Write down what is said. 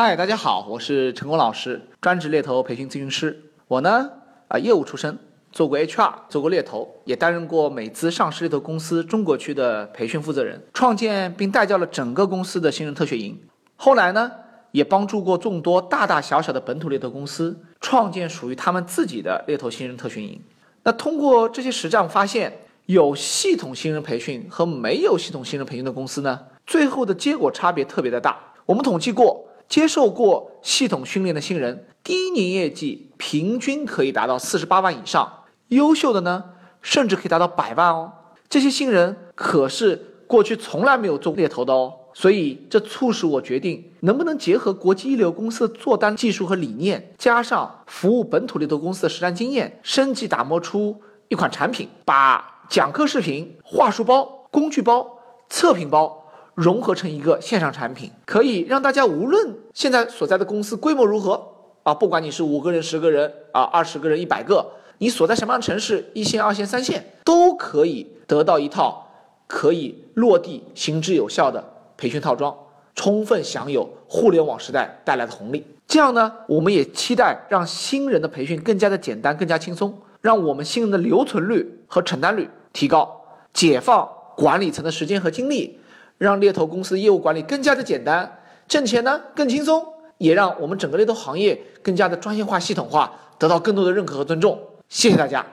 嗨，大家好，我是陈功老师，专职猎头培训咨询师。我呢，啊，业务出身，做过 HR，做过猎头，也担任过美资上市猎头公司中国区的培训负责人，创建并带教了整个公司的新人特学营。后来呢，也帮助过众多大大小小的本土猎头公司创建属于他们自己的猎头新人特训营。那通过这些实战，发现有系统新人培训和没有系统新人培训的公司呢，最后的结果差别特别的大。我们统计过。接受过系统训练的新人，第一年业绩平均可以达到四十八万以上，优秀的呢，甚至可以达到百万哦。这些新人可是过去从来没有做猎头的哦，所以这促使我决定，能不能结合国际一流公司的做单技术和理念，加上服务本土猎头公司的实战经验，升级打磨出一款产品，把讲课视频、话术包、工具包、测评包。融合成一个线上产品，可以让大家无论现在所在的公司规模如何啊，不管你是五个人、十个人啊、二十个人、一百个，你所在什么样的城市，一线、二线、三线，都可以得到一套可以落地、行之有效的培训套装，充分享有互联网时代带来的红利。这样呢，我们也期待让新人的培训更加的简单、更加轻松，让我们新人的留存率和成单率提高，解放管理层的时间和精力。让猎头公司业务管理更加的简单，挣钱呢更轻松，也让我们整个猎头行业更加的专业化、系统化，得到更多的认可和尊重。谢谢大家。